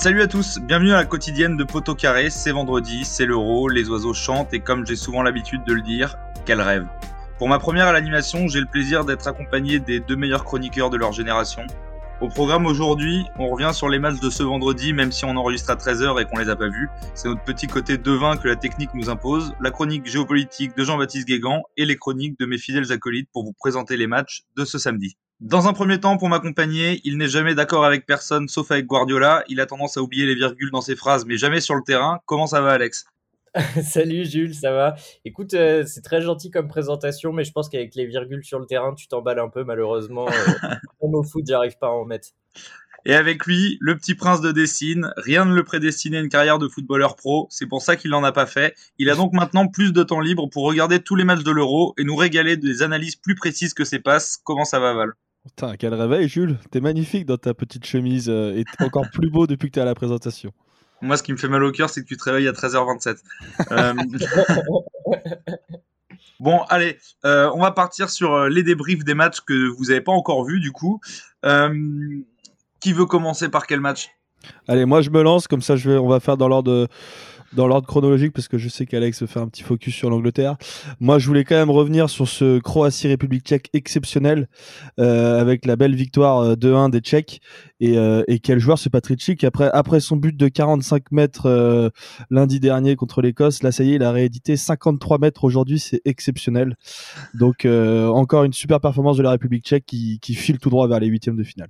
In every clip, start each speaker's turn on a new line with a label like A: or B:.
A: Salut à tous, bienvenue à la quotidienne de Poteau Carré, c'est vendredi, c'est l'euro, les oiseaux chantent et comme j'ai souvent l'habitude de le dire, quel rêve. Pour ma première à l'animation, j'ai le plaisir d'être accompagné des deux meilleurs chroniqueurs de leur génération. Au programme aujourd'hui, on revient sur les matchs de ce vendredi, même si on enregistre à 13h et qu'on les a pas vus. C'est notre petit côté devin que la technique nous impose, la chronique géopolitique de Jean-Baptiste Guégan et les chroniques de mes fidèles acolytes pour vous présenter les matchs de ce samedi. Dans un premier temps, pour m'accompagner, il n'est jamais d'accord avec personne sauf avec Guardiola. Il a tendance à oublier les virgules dans ses phrases, mais jamais sur le terrain. Comment ça va, Alex?
B: Salut Jules, ça va? Écoute, euh, c'est très gentil comme présentation, mais je pense qu'avec les virgules sur le terrain, tu t'emballes un peu, malheureusement. Euh, au foot, j'arrive pas à en mettre.
A: Et avec lui, le petit prince de Dessine, rien ne le prédestinait à une carrière de footballeur pro, c'est pour ça qu'il n'en a pas fait. Il a donc maintenant plus de temps libre pour regarder tous les matchs de l'Euro et nous régaler des analyses plus précises que ses passes. Comment ça va Val?
C: Putain, quel réveil Jules, t'es magnifique dans ta petite chemise euh, et encore plus beau depuis que t'es à la présentation.
A: Moi, ce qui me fait mal au cœur, c'est que tu te réveilles à 13h27. Euh, bon, allez, euh, on va partir sur les débriefs des matchs que vous n'avez pas encore vus, du coup. Qui veut commencer par quel match?
C: Allez, moi je me lance, comme ça je vais, on va faire dans l'ordre dans l'ordre chronologique parce que je sais qu'Alex fait un petit focus sur l'Angleterre. Moi, je voulais quand même revenir sur ce Croatie-République tchèque exceptionnel euh, avec la belle victoire 2-1 euh, des Tchèques. Et, euh, et, quel joueur ce Patrick après, après son but de 45 mètres lundi dernier contre l'Écosse, là ça y est, il a réédité 53 mètres aujourd'hui, c'est exceptionnel. Donc encore une super performance de la République tchèque qui, qui file tout droit vers les huitièmes de finale.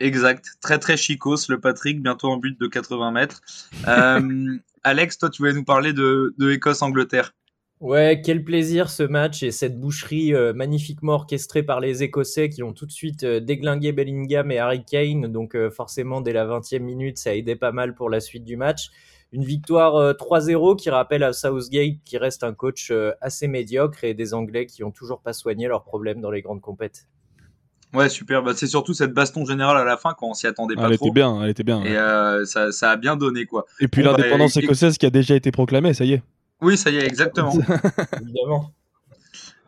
A: Exact, très très chicos le Patrick, bientôt en but de 80 mètres. Euh, Alex, toi tu voulais nous parler de, Écosse-Angleterre.
B: Ouais, quel plaisir ce match et cette boucherie euh, magnifiquement orchestrée par les Écossais qui ont tout de suite euh, déglingué Bellingham et Harry Kane. Donc forcément, dès la 20e minute, ça a aidé pas mal pour la suite du match. Une victoire 3-0 qui rappelle à Southgate qui reste un coach assez médiocre et des Anglais qui ont toujours pas soigné leurs problèmes dans les grandes compétitions.
A: Ouais, super. Bah, c'est surtout cette baston générale à la fin quand on s'y attendait pas
C: elle
A: trop.
C: Était bien, elle était bien.
A: Et euh, ça, ça, a bien donné quoi.
C: Et puis l'indépendance bah, écossaise qui a déjà été proclamée, ça y est.
A: Oui, ça y est, exactement.
B: Évidemment.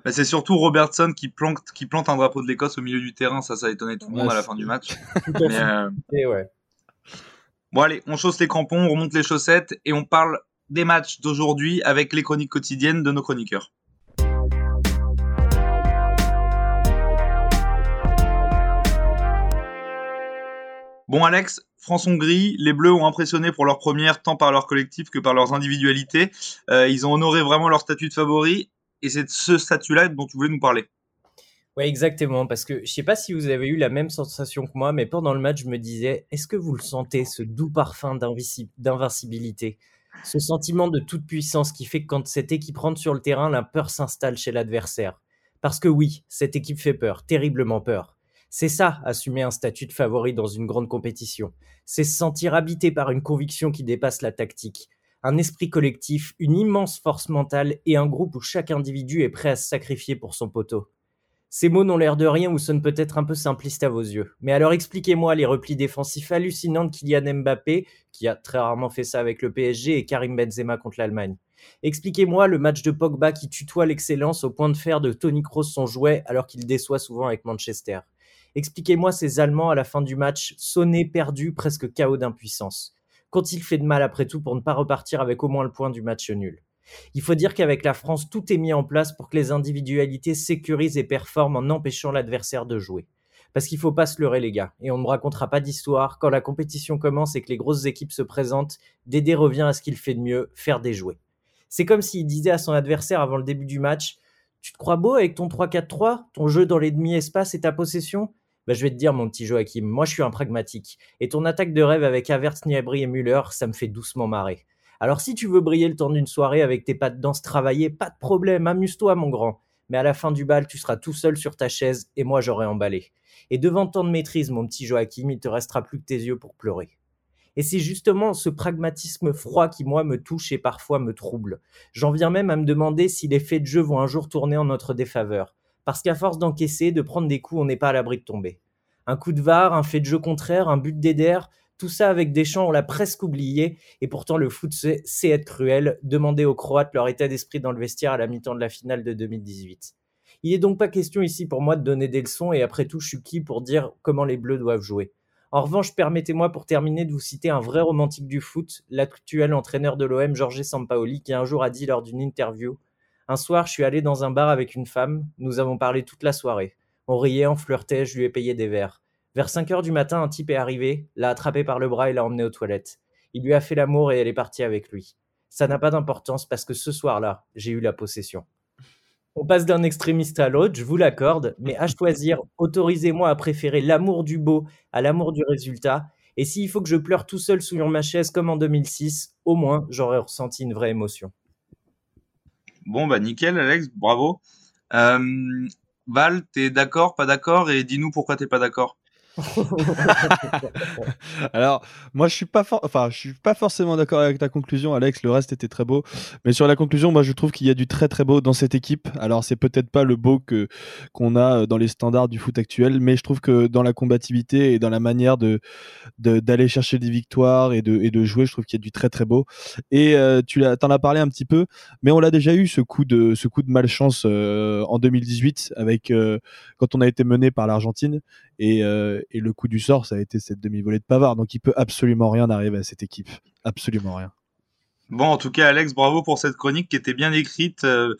A: Bah, c'est surtout Robertson qui plante, qui plante un drapeau de l'Écosse au milieu du terrain. Ça, ça a étonné tout le monde à la fin du match.
B: Mais, euh... ouais.
A: Bon, allez, on chausse les crampons, on remonte les chaussettes et on parle des matchs d'aujourd'hui avec les chroniques quotidiennes de nos chroniqueurs. Bon Alex, France-Hongrie, les Bleus ont impressionné pour leur première tant par leur collectif que par leurs individualités. Euh, ils ont honoré vraiment leur statut de favori et c'est de ce statut-là dont tu voulais nous parler.
B: Oui, exactement, parce que je sais pas si vous avez eu la même sensation que moi, mais pendant le match, je me disais, est-ce que vous le sentez, ce doux parfum d'invincibilité, ce sentiment de toute puissance qui fait que quand cette équipe rentre sur le terrain, la peur s'installe chez l'adversaire. Parce que oui, cette équipe fait peur, terriblement peur. C'est ça, assumer un statut de favori dans une grande compétition. C'est se sentir habité par une conviction qui dépasse la tactique. Un esprit collectif, une immense force mentale et un groupe où chaque individu est prêt à se sacrifier pour son poteau. Ces mots n'ont l'air de rien ou sonnent peut-être un peu simplistes à vos yeux. Mais alors expliquez-moi les replis défensifs hallucinants de Kylian Mbappé, qui a très rarement fait ça avec le PSG, et Karim Benzema contre l'Allemagne. Expliquez-moi le match de Pogba qui tutoie l'excellence au point de faire de Tony Kroos son jouet alors qu'il déçoit souvent avec Manchester. Expliquez-moi ces Allemands à la fin du match, sonnés, perdus, presque chaos d'impuissance. Qu'ont-ils fait de mal après tout pour ne pas repartir avec au moins le point du match nul Il faut dire qu'avec la France, tout est mis en place pour que les individualités sécurisent et performent en empêchant l'adversaire de jouer. Parce qu'il faut pas se leurrer les gars, et on ne racontera pas d'histoire, quand la compétition commence et que les grosses équipes se présentent, Dédé revient à ce qu'il fait de mieux, faire des jouets. C'est comme s'il disait à son adversaire avant le début du match Tu te crois beau avec ton 3-4-3, ton jeu dans les demi-espaces et ta possession? Bah, je vais te dire, mon petit Joachim, moi je suis un pragmatique. Et ton attaque de rêve avec Havertz, Niabri et Müller, ça me fait doucement marrer. Alors si tu veux briller le temps d'une soirée avec tes pas de danse travaillées, pas de problème, amuse-toi mon grand. Mais à la fin du bal, tu seras tout seul sur ta chaise et moi j'aurai emballé. Et devant tant de maîtrise, mon petit Joachim, il te restera plus que tes yeux pour pleurer. Et c'est justement ce pragmatisme froid qui, moi, me touche et parfois me trouble. J'en viens même à me demander si les faits de jeu vont un jour tourner en notre défaveur parce qu'à force d'encaisser, de prendre des coups, on n'est pas à l'abri de tomber. Un coup de VAR, un fait de jeu contraire, un but d'Eder, tout ça avec des champs, on l'a presque oublié, et pourtant le foot c'est être cruel. Demandez aux Croates leur état d'esprit dans le vestiaire à la mi-temps de la finale de 2018. Il n'est donc pas question ici pour moi de donner des leçons, et après tout, je suis qui pour dire comment les Bleus doivent jouer. En revanche, permettez-moi pour terminer de vous citer un vrai romantique du foot, l'actuel entraîneur de l'OM, Jorge Sampaoli, qui un jour a dit lors d'une interview Un soir, je suis allé dans un bar avec une femme, nous avons parlé toute la soirée. On riait, on flirtait, je lui ai payé des verres. Vers 5 heures du matin, un type est arrivé, l'a attrapé par le bras et l'a emmené aux toilettes. Il lui a fait l'amour et elle est partie avec lui. Ça n'a pas d'importance parce que ce soir-là, j'ai eu la possession. On passe d'un extrémiste à l'autre, je vous l'accorde, mais à choisir, autorisez-moi à préférer l'amour du beau à l'amour du résultat. Et s'il faut que je pleure tout seul sous ma chaise comme en 2006, au moins j'aurais ressenti une vraie émotion.
A: Bon, bah nickel, Alex, bravo. Euh, Val, t'es d'accord, pas d'accord Et dis-nous pourquoi t'es pas d'accord.
C: Alors, moi, je suis pas, enfin, je suis pas forcément d'accord avec ta conclusion, Alex. Le reste était très beau, mais sur la conclusion, moi, je trouve qu'il y a du très très beau dans cette équipe. Alors, c'est peut-être pas le beau que qu'on a euh, dans les standards du foot actuel, mais je trouve que dans la combativité et dans la manière de d'aller chercher des victoires et de et de jouer, je trouve qu'il y a du très très beau. Et euh, tu l'as, t'en as parlé un petit peu, mais on l'a déjà eu ce coup de ce coup de malchance euh, en 2018 avec quand on a été mené par l'Argentine et et le coup du sort, ça a été cette demi-volée de Pavard. Donc il peut absolument rien arriver à cette équipe. Absolument rien.
A: Bon, en tout cas, Alex, bravo pour cette chronique qui était bien écrite, euh,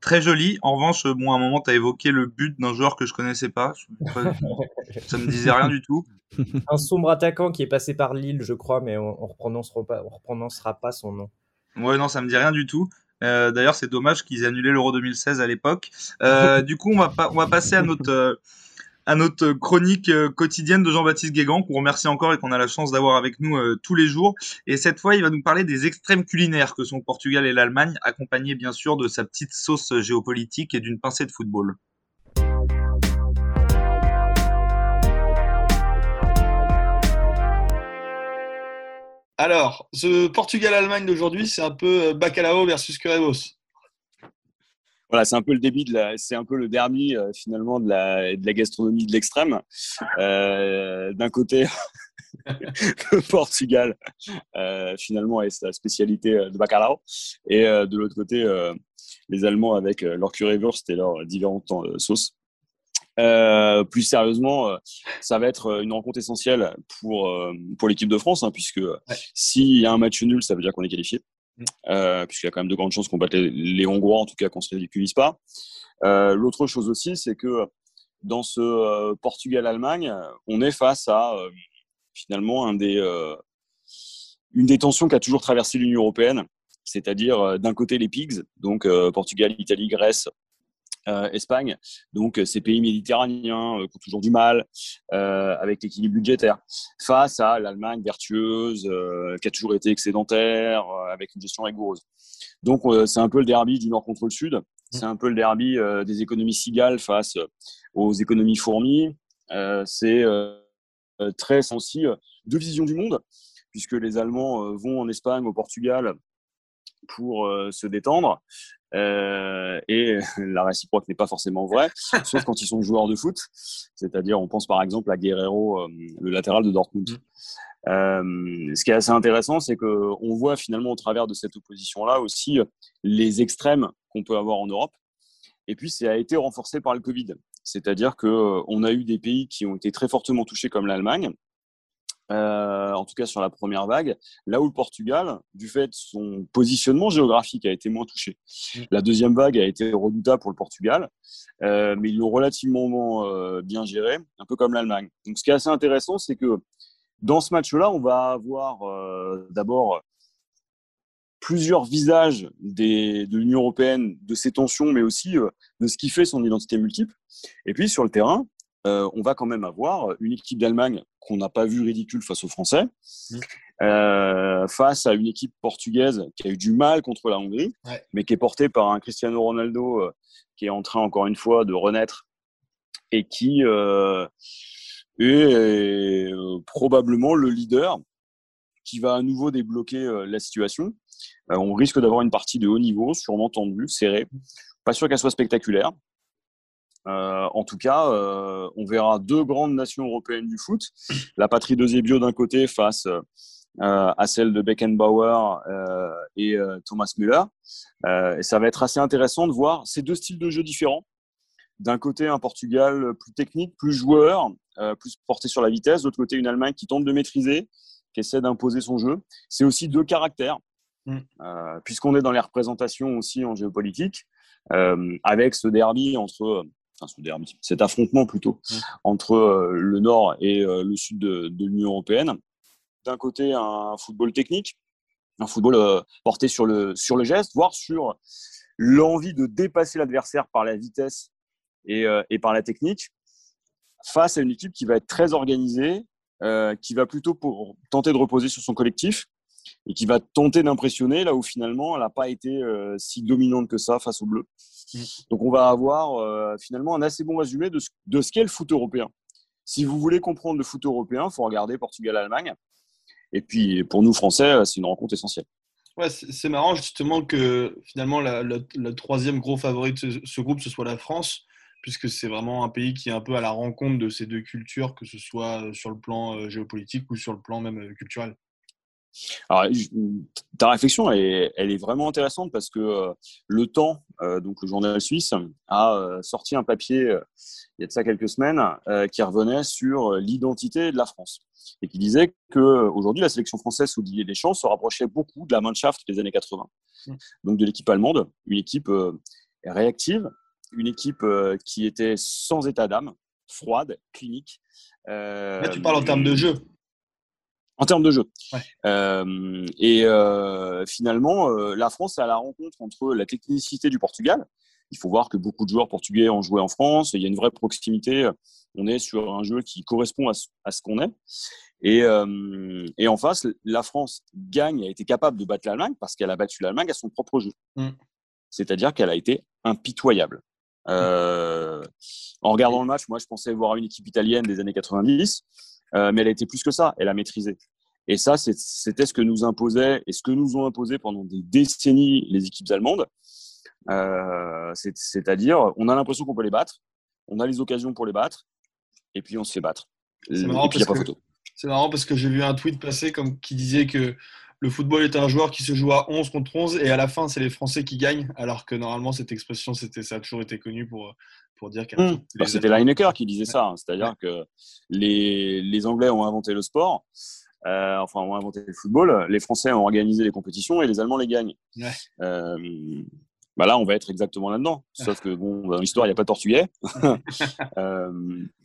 A: très jolie. En revanche, bon, à un moment, tu as évoqué le but d'un joueur que je connaissais pas. ça me disait rien du tout.
B: Un sombre attaquant qui est passé par Lille, je crois, mais on, ne reprononcera pas, reprononcera pas son nom.
A: Ouais, non, ça me dit rien du tout. Euh, d'ailleurs, c'est dommage qu'ils aient annulé l'Euro 2016 à l'époque. Euh, du coup, on va, on va passer à notre à notre chronique euh, quotidienne de Jean-Baptiste Guégan, qu'on remercie encore et qu'on a la chance d'avoir avec nous euh, tous les jours. Et cette fois, il va nous parler des extrêmes culinaires que sont Portugal et l'Allemagne, accompagnés bien sûr de sa petite sauce géopolitique et d'une pincée de football.
D: Alors, ce Portugal-Allemagne d'aujourd'hui, c'est un peu euh, Bacalao versus Cuervos
E: voilà, c'est un peu le débit de la, c'est un peu le dernier euh, finalement de la, de la gastronomie de l'extrême. Euh, d'un côté, le Portugal euh, finalement est sa spécialité de bacalao, et de l'autre côté, les Allemands avec leur currywurst et leurs différentes sauces. plus sérieusement, ça va être une rencontre essentielle pour, pour l'équipe de France, hein, puisque s'il y a un match nul, ça veut dire qu'on est qualifié. Euh, puisqu'il y a quand même de grandes chances qu'on batte les, Hongrois, en tout cas qu'on ne se ridiculise pas. Euh, l'autre chose aussi, c'est que dans ce euh, Portugal-Allemagne, on est face à finalement une des tensions qui a toujours traversé l'Union européenne, c'est-à-dire d'un côté les pigs, donc Portugal, Italie, Grèce, Espagne. Donc, euh, ces pays méditerranéens euh, ont toujours du mal avec l'équilibre budgétaire, face à l'Allemagne vertueuse, qui a toujours été excédentaire, avec une gestion rigoureuse. Donc, c'est un peu le derby du nord contre le sud. C'est un peu le derby des économies cigales face aux économies fourmis. c'est très sensible de vision du monde, puisque les Allemands vont en Espagne, au Portugal, pour se détendre euh, et la réciproque n'est pas forcément vraie, sauf quand ils sont joueurs de foot. C'est-à-dire, on pense par exemple à Guerrero, euh, le latéral de Dortmund. Mm. Euh, ce qui est assez intéressant, c'est qu'on voit finalement au travers de cette opposition-là aussi les extrêmes qu'on peut avoir en Europe. Et puis, ça a été renforcé par le Covid. C'est-à-dire qu'on a eu des pays qui ont été très fortement touchés comme l'Allemagne, euh, en tout cas sur la première vague, là où le Portugal, du fait de son positionnement géographique, a été moins touché. Mm. La deuxième vague a été redoutable pour le Portugal, euh, mais ils l'ont relativement euh, bien géré, un peu comme l'Allemagne. Donc ce qui est assez intéressant, c'est que dans ce match-là, on va avoir d'abord plusieurs visages des, de l'Union européenne, de ses tensions, mais aussi de ce qui fait son identité multiple. Et puis sur le terrain, euh, on va quand même avoir une équipe d'Allemagne qu'on n'a pas vu ridicule face aux Français, mmh. euh, face à une équipe portugaise qui a eu du mal contre la Hongrie, mais qui est portée par un Cristiano Ronaldo euh, qui est en train encore une fois de renaître et qui est probablement le leader qui va à nouveau débloquer la situation. on risque d'avoir une partie de haut niveau, sûrement tendue, serrée. Pas sûr qu'elle soit spectaculaire, euh, en tout cas, euh, on verra deux grandes nations européennes du foot. La patrie de Zebio d'un côté face euh, à celle de Beckenbauer et Thomas Müller. et ça va être assez intéressant de voir ces deux styles de jeu différents, d'un côté un Portugal plus technique, plus joueur, plus porté sur la vitesse. D'autre côté une Allemagne qui tente de maîtriser, qui essaie d'imposer son jeu. C'est aussi deux caractères, mm. puisqu'on est dans les représentations aussi en géopolitique, avec ce derby entre Enfin, ce derby, cet affrontement plutôt mm. entre le nord et le sud de, de l'Union européenne. D'un côté, un football technique, un football porté sur le, sur le geste, voire sur l'envie de dépasser l'adversaire par la vitesse et, euh, et, par la technique, face à une équipe qui va être très organisée, euh, qui va plutôt pour tenter de reposer sur son collectif et qui va tenter d'impressionner là où finalement elle n'a pas été euh, si dominante que ça face au bleu. Mm. Donc on va avoir finalement un assez bon résumé de ce, de ce qu'est le foot européen. Si vous voulez comprendre le foot européen, il faut regarder Portugal-Allemagne. Et puis pour nous Français, c'est une rencontre essentielle.
D: Ouais, c'est marrant justement que finalement le troisième gros favori de ce, groupe, ce soit la France, puisque c'est vraiment un pays qui est un peu à la rencontre de ces deux cultures, que ce soit euh, sur le plan euh, géopolitique ou sur le plan même euh, culturel.
E: Alors, ta réflexion, elle est, vraiment intéressante parce que Le Temps, donc le journal suisse, a sorti un papier il y a de ça quelques semaines qui revenait sur l'identité de la France et qui disait qu'aujourd'hui, la sélection française sous Didier Deschamps se rapprochait beaucoup de la Mannschaft des années 80. Mm. Donc de l'équipe allemande, une équipe euh, réactive, une équipe euh, qui était sans état d'âme, froide, clinique.
D: Là, tu parles en termes de jeu.
E: En termes de jeu. et finalement, la France est à la rencontre entre la technicité du Portugal. Il faut voir que beaucoup de joueurs portugais ont joué en France. Il y a une vraie proximité on est sur un jeu qui correspond à ce, qu'on est. Euh, et, en face, la France gagne, a été capable de battre l'Allemagne parce qu'elle a battu l'Allemagne à son propre jeu. Mm. C'est-à-dire qu'elle a été impitoyable. Euh, en regardant le match, moi, je pensais voir une équipe italienne des années 90, euh, mais elle a été plus que ça. Elle a maîtrisé. Et ça, c'était ce que nous imposait et ce que nous ont imposé pendant des décennies les équipes allemandes. C'est-à-dire, on a l'impression qu'on peut les battre, on a les occasions pour les battre, et puis on se fait battre.
D: C'est marrant, parce que j'ai vu un tweet passer comme, qui disait que le football est un joueur qui se joue à 11 contre 11 et à la fin, c'est les Français qui gagnent, alors que normalement, cette expression, c'était, ça a toujours été connu pour, pour dire
E: que. Mmh. Bah, c'était Lineker qui disait ça, hein. c'est-à-dire que les, les, Anglais ont inventé le sport, euh, enfin, ont inventé le football, les Français ont organisé les compétitions et les Allemands les gagnent. Euh, bah là, on va être exactement là-dedans. Sauf que, bon, dans l'histoire, il n'y a pas de portugais. Euh,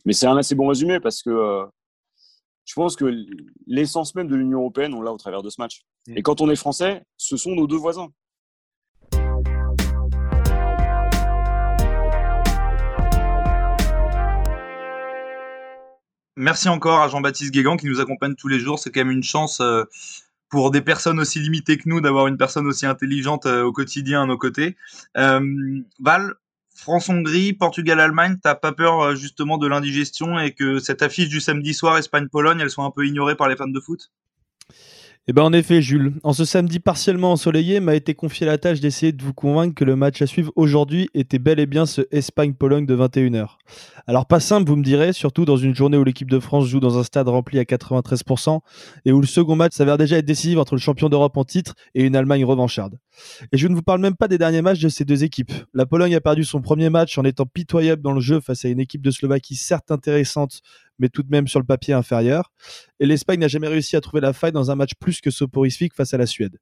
E: mais c'est un assez bon résumé parce que euh, je pense que l'essence même de l'Union européenne, on l'a au travers de ce match. Mm. Et quand on est français, ce sont nos deux voisins.
A: Merci encore à Jean-Baptiste Guégan qui nous accompagne tous les jours. C'est quand même une chance euh, pour des personnes aussi limitées que nous d'avoir une personne aussi intelligente euh, au quotidien à nos côtés. Euh, Val, France-Hongrie, Portugal-Allemagne, t'as pas peur justement de l'indigestion et que cette affiche du samedi soir Espagne-Pologne, elle soit un peu ignorée par les fans de foot?
C: Eh ben en effet, Jules, en ce samedi partiellement ensoleillé, m'a été confiée la tâche d'essayer de vous convaincre que le match à suivre aujourd'hui était bel et bien ce Espagne-Pologne de 21h. Alors pas simple, vous me direz, surtout dans une journée où l'équipe de France joue dans un stade rempli à 93% et où le second match s'avère déjà être décisif entre le champion d'Europe en titre et une Allemagne revancharde. Et je ne vous parle même pas des derniers matchs de ces deux équipes. La Pologne a perdu son premier match en étant pitoyable dans le jeu face à une équipe de Slovaquie certes intéressante, mais tout de même sur le papier inférieur. Et l'Espagne n'a jamais réussi à trouver la faille dans un match plus que soporifique face à la Suède.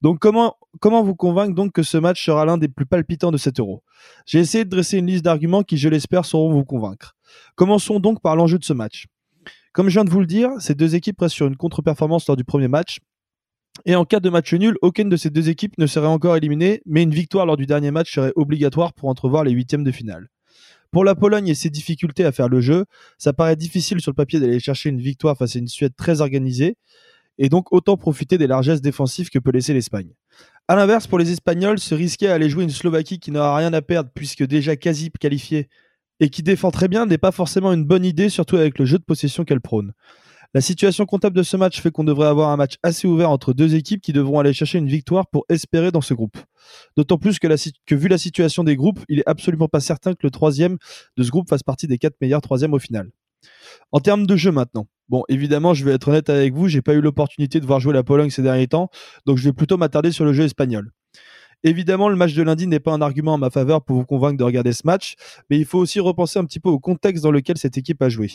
C: Donc comment, comment vous convaincre donc que ce match sera l'un des plus palpitants de cet euro? J'ai essayé de dresser une liste d'arguments qui, je l'espère, sauront vous convaincre. Commençons donc par l'enjeu de ce match. Comme je viens de vous le dire, ces deux équipes restent sur une contre-performance lors du premier match. Et en cas de match nul, aucune de ces deux équipes ne serait encore éliminée, mais une victoire lors du dernier match serait obligatoire pour entrevoir les huitièmes de finale. Pour la Pologne et ses difficultés à faire le jeu, ça paraît difficile sur le papier d'aller chercher une victoire face à une Suède très organisée, et donc autant profiter des largesses défensives que peut laisser l'Espagne. A l'inverse, pour les Espagnols, se risquer à aller jouer une Slovaquie qui n'aura rien à perdre puisque déjà quasi qualifiée et qui défend très bien n'est pas forcément une bonne idée, surtout avec le jeu de possession qu'elle prône. La situation comptable de ce match fait qu'on devrait avoir un match assez ouvert entre deux équipes qui devront aller chercher une victoire pour espérer dans ce groupe. D'autant plus que, vu la situation des groupes, il est absolument pas certain que le troisième de ce groupe fasse partie des quatre meilleurs troisièmes au final. En termes de jeu maintenant, bon évidemment je vais être honnête avec vous, j'ai pas eu l'opportunité de voir jouer la Pologne ces derniers temps, donc je vais plutôt m'attarder sur le jeu espagnol. Évidemment, le match de lundi n'est pas un argument en ma faveur pour vous convaincre de regarder ce match, mais il faut aussi repenser un petit peu au contexte dans lequel cette équipe a joué.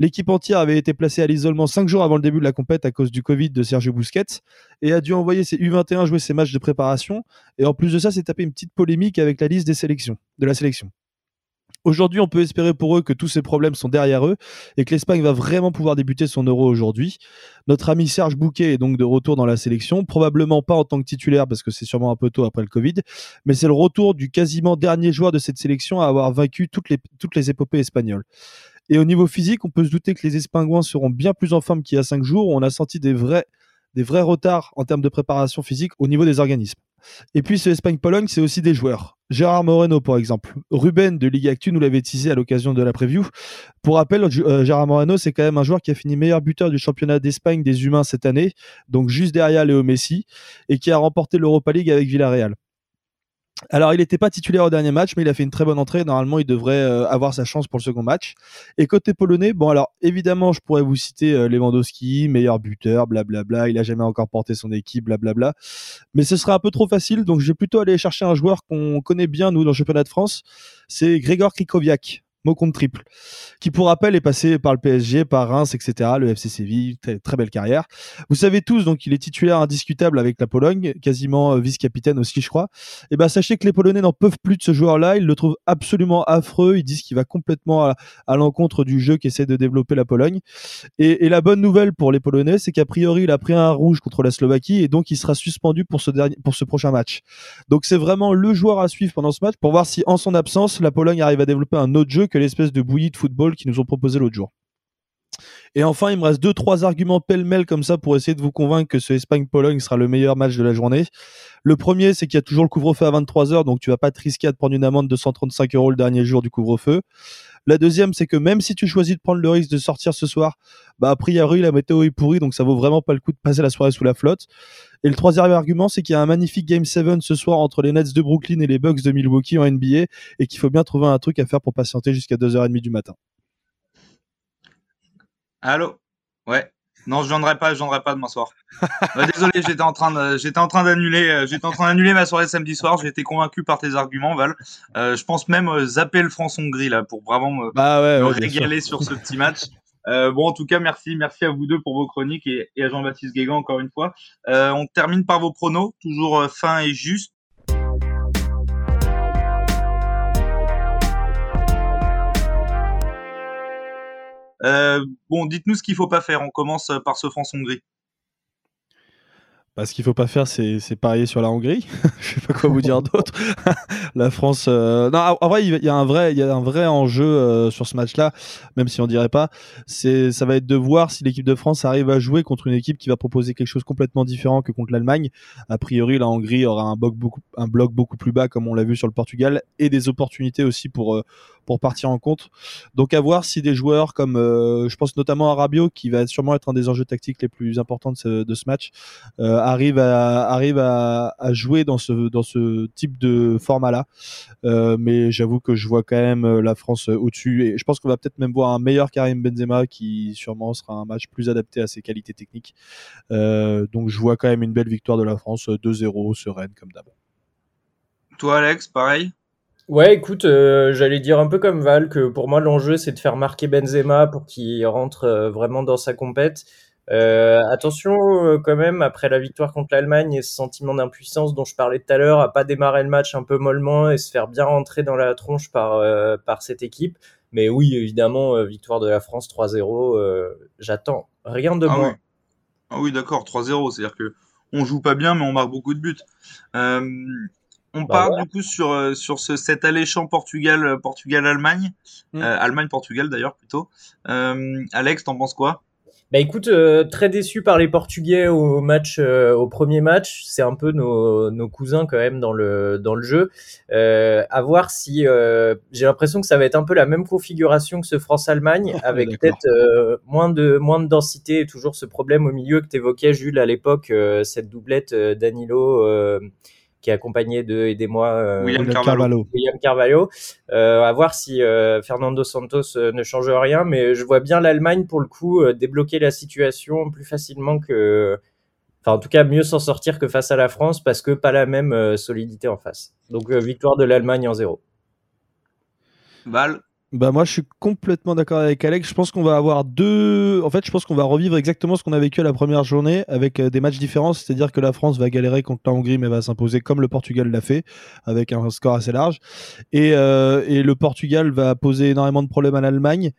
C: L'équipe entière avait été placée à l'isolement 5 jours avant le début de la compète à cause du Covid de Sergio Busquets et a dû envoyer ses U21 jouer ses matchs de préparation. Et en plus de ça, s'est tapé une petite polémique avec la liste des sélections, de la sélection. Aujourd'hui, on peut espérer pour eux que tous ces problèmes sont derrière eux et que l'Espagne va vraiment pouvoir débuter son euro aujourd'hui. Notre ami Serge Bouquet est donc de retour dans la sélection, probablement pas en tant que titulaire parce que c'est sûrement un peu tôt après le Covid, mais c'est le retour du quasiment dernier joueur de cette sélection à avoir vaincu toutes les, épopées espagnoles. Et au niveau physique, on peut se douter que les Espingouins seront bien plus en forme qu'il y a cinq jours. Où on a senti des vrais retards en termes de préparation physique au niveau des organismes. Et puis ce Espagne-Pologne, c'est aussi des joueurs. Gérard Moreno, par exemple. Ruben de Ligue Actu nous l'avait teasé à l'occasion de la preview. Pour rappel, euh, Gérard Moreno, c'est quand même un joueur qui a fini meilleur buteur du championnat d'Espagne des humains cette année, donc juste derrière Léo Messi, et qui a remporté l'Europa League avec Villarreal. Alors, il n'était pas titulaire au dernier match, mais il a fait une très bonne entrée. Normalement, il devrait euh, avoir sa chance pour le second match. Et côté polonais, bon, alors évidemment, je pourrais vous citer euh, Lewandowski, meilleur buteur, blablabla. Il a jamais encore porté son équipe, blablabla. Mais ce serait un peu trop facile, donc je vais plutôt aller chercher un joueur qu'on connaît bien, nous, dans le championnat de France. C'est Grégor Krikoviak mot triple, qui pour rappel est passé par le PSG, par Reims, etc., le FC Séville, très, belle carrière. Vous savez tous, donc il est titulaire indiscutable avec la Pologne, quasiment euh, vice-capitaine aussi, je crois. Et eh ben sachez que les Polonais n'en peuvent plus de ce joueur-là, ils le trouvent absolument affreux, ils disent qu'il va complètement à, l'encontre du jeu qu'essaie de développer la Pologne. Et, la bonne nouvelle pour les Polonais, c'est qu'a priori il a pris un rouge contre la Slovaquie et donc il sera suspendu pour ce dernier, pour ce prochain match. Donc c'est vraiment le joueur à suivre pendant ce match pour voir si en son absence la Pologne arrive à développer un autre jeu l'espèce de bouillie de football qu'ils nous ont proposé l'autre jour. Et enfin, il me reste deux, trois arguments pêle-mêle comme ça pour essayer de vous convaincre que ce Espagne-Pologne sera le meilleur match de la journée. Le premier, c'est qu'il y a toujours le couvre-feu à 23h, donc tu vas pas te risquer à prendre une amende de 135 euros le dernier jour du couvre-feu. La deuxième, c'est que même si tu choisis de prendre le risque de sortir ce soir, bah a priori la météo est pourrie, donc ça vaut vraiment pas le coup de passer la soirée sous la flotte. Et le troisième argument, c'est qu'il y a un magnifique Game 7 ce soir entre les Nets de Brooklyn et les Bucks de Milwaukee en NBA et qu'il faut bien trouver un truc à faire pour patienter jusqu'à 2h30 du matin.
A: Allô? Ouais. Non, je viendrai pas, je viendrai pas demain soir. désolé, j'étais en train de, j'étais en train d'annuler, euh, j'étais en train d'annuler ma soirée samedi soir. J'ai été convaincu par tes arguments, Val. Euh, je pense même euh, zapper le France-Hongrie là pour vraiment me,
C: bah
A: régaler sur ce petit match. Euh, bon, en tout cas, merci, merci à vous deux pour vos chroniques et, à Jean-Baptiste Guégan encore une fois. Euh, on termine par vos pronos, toujours fin et juste. Bon, dites-nous ce qu'il faut pas faire. On commence par ce France-Hongrie.
C: Bah, ce qu'il faut pas faire, c'est, parier sur la Hongrie. je sais pas quoi vous dire d'autre. la France. Euh, non, en vrai, il y a un vrai, il y a un vrai enjeu euh, sur ce match-là, même si on dirait pas. C'est, ça va être de voir si l'équipe de France arrive à jouer contre une équipe qui va proposer quelque chose complètement différent que contre l'Allemagne. A priori, la Hongrie aura un bloc beaucoup, un bloc beaucoup plus bas, comme on l'a vu sur le Portugal, et des opportunités aussi pour euh, pour partir en compte. Donc à voir si des joueurs comme, euh, je pense notamment à Rabiot, qui va sûrement être un des enjeux tactiques les plus importants de ce, de ce match, euh, arrive à arrive à, à, jouer dans ce dans ce type de format là. Euh, mais j'avoue que je vois quand même euh, la France au-dessus et je pense qu'on va peut-être même voir un meilleur Karim Benzema qui sûrement sera un match plus adapté à ses qualités techniques. Euh, donc je vois quand même une belle victoire de la France 2-0 sereine comme d'hab.
A: Toi Alex, pareil?
B: Ouais, écoute, euh, j'allais dire un peu comme Val que pour moi l'enjeu c'est de faire marquer Benzema pour qu'il rentre euh, vraiment dans sa compète. Euh, attention quand même après la victoire contre l'Allemagne et ce sentiment d'impuissance dont je parlais tout à l'heure à pas démarrer le match un peu mollement et se faire bien rentrer dans la tronche par par cette équipe. Mais oui, évidemment, victoire de la France 3-0, j'attends rien de
A: ah
B: moins.
A: Oui. Ah oui, d'accord, 3-0, c'est-à-dire que on joue pas bien mais on marque beaucoup de buts. On bah part du coup sur, euh, sur ce, cet alléchant Portugal, euh, Portugal-Allemagne. Mm. Euh, Allemagne-Portugal d'ailleurs plutôt. Alex, t'en penses quoi?
B: Bah écoute, très déçu par les Portugais au match, au premier match. C'est un peu nos, nos, cousins quand même dans le dans le jeu. à voir si j'ai l'impression que ça va être un peu la même configuration que ce France-Allemagne, avec peut-être moins de moins de densité et toujours ce problème au milieu que t'évoquais Jules à l'époque, cette doublette Danilo qui est accompagné de aidez-moi
A: euh, William Carvalho.
B: William Carvalho. Euh, à voir si euh, Fernando Santos ne change rien, mais je vois bien l'Allemagne pour le coup débloquer la situation plus facilement que Enfin, en tout cas, mieux s'en sortir que face à la France parce que pas la même solidité en face. Donc, victoire de l'Allemagne en zéro.
A: Val
C: bah moi je suis complètement d'accord avec Alex. Je pense qu'on va avoir deux. En fait, je pense qu'on va revivre exactement ce qu'on a vécu à la première journée avec euh, des matchs différents. C'est-à-dire que la France va galérer contre la Hongrie mais va s'imposer comme le Portugal l'a fait avec un score assez large. Et, euh, et le Portugal va poser énormément de problèmes à l'Allemagne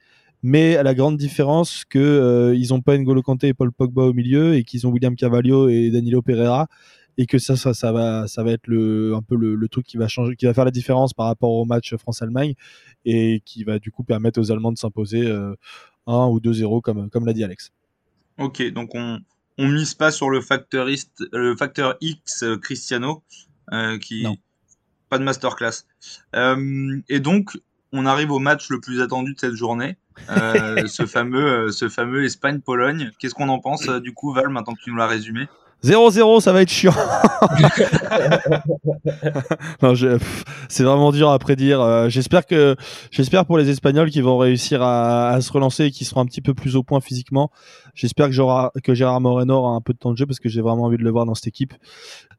C: mais à la grande différence que euh, ils ont pas N'Golo Kanté et Paul Pogba au milieu et qu'ils ont William Carvalho et Danilo Pereira et que ça, ça, ça va, ça va être le, un peu le, truc qui va changer, qui va faire la différence par rapport au match France-Allemagne et qui va du coup permettre aux Allemands de s'imposer 1 euh, ou 2-0 comme, comme l'a dit Alex.
A: Ok, donc on, on mise pas sur le facteur, le facteur X euh, Cristiano, euh, qui pas de masterclass. et donc on arrive au match le plus attendu de cette journée, ce fameux, ce fameux Espagne-Pologne. Qu'est-ce qu'on en pense du coup, Val, maintenant que tu nous l'as résumé?
C: 0-0, ça va être chiant. c'est vraiment dur à prédire. Euh, j'espère que, j'espère pour les Espagnols qui vont réussir à, se relancer et qui seront un petit peu plus au point physiquement. J'espère que, que Gérard Moreno aura un peu de temps de jeu parce que j'ai vraiment envie de le voir dans cette équipe.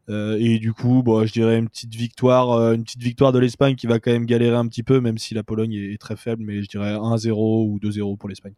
C: Euh, et du coup, bon, je dirais une petite victoire, euh, une petite victoire de l'Espagne qui va quand même galérer un petit peu, même si la Pologne est, très faible. Mais je dirais 1-0 ou 2-0 pour l'Espagne.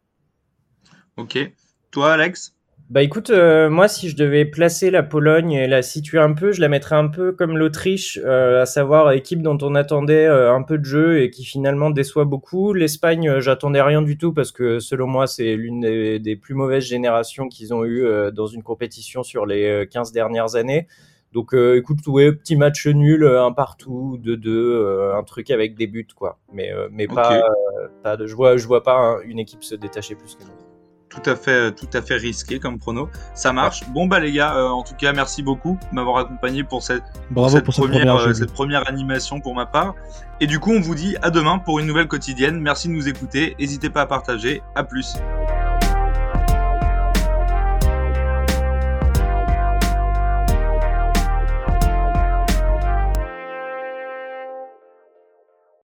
A: Ok. Toi, Alex?
B: Bah écoute, euh, moi si je devais placer la Pologne et la situer un peu, je la mettrais un peu comme l'Autriche, euh, à savoir équipe dont on attendait euh, un peu de jeu et qui finalement déçoit beaucoup. L'Espagne, j'attendais rien du tout parce que selon moi c'est l'une des, plus mauvaises générations qu'ils ont eu dans une compétition sur les 15 dernières années. Donc écoute, ouais, petit match nul, un partout, 2-2, un truc avec des buts quoi. Mais mais pas, pas de, je vois je vois pas une équipe se détacher plus que nous
A: tout à fait, tout à fait risqué comme prono. Ça marche. Bon bah les gars, euh, en tout cas merci beaucoup de m'avoir accompagné pour cette,
C: Bravo
A: pour
C: cette, première,
A: euh, cette première animation pour ma part. Et du coup on vous dit à demain pour une nouvelle quotidienne. Merci de nous écouter. N'hésitez pas à partager. À plus.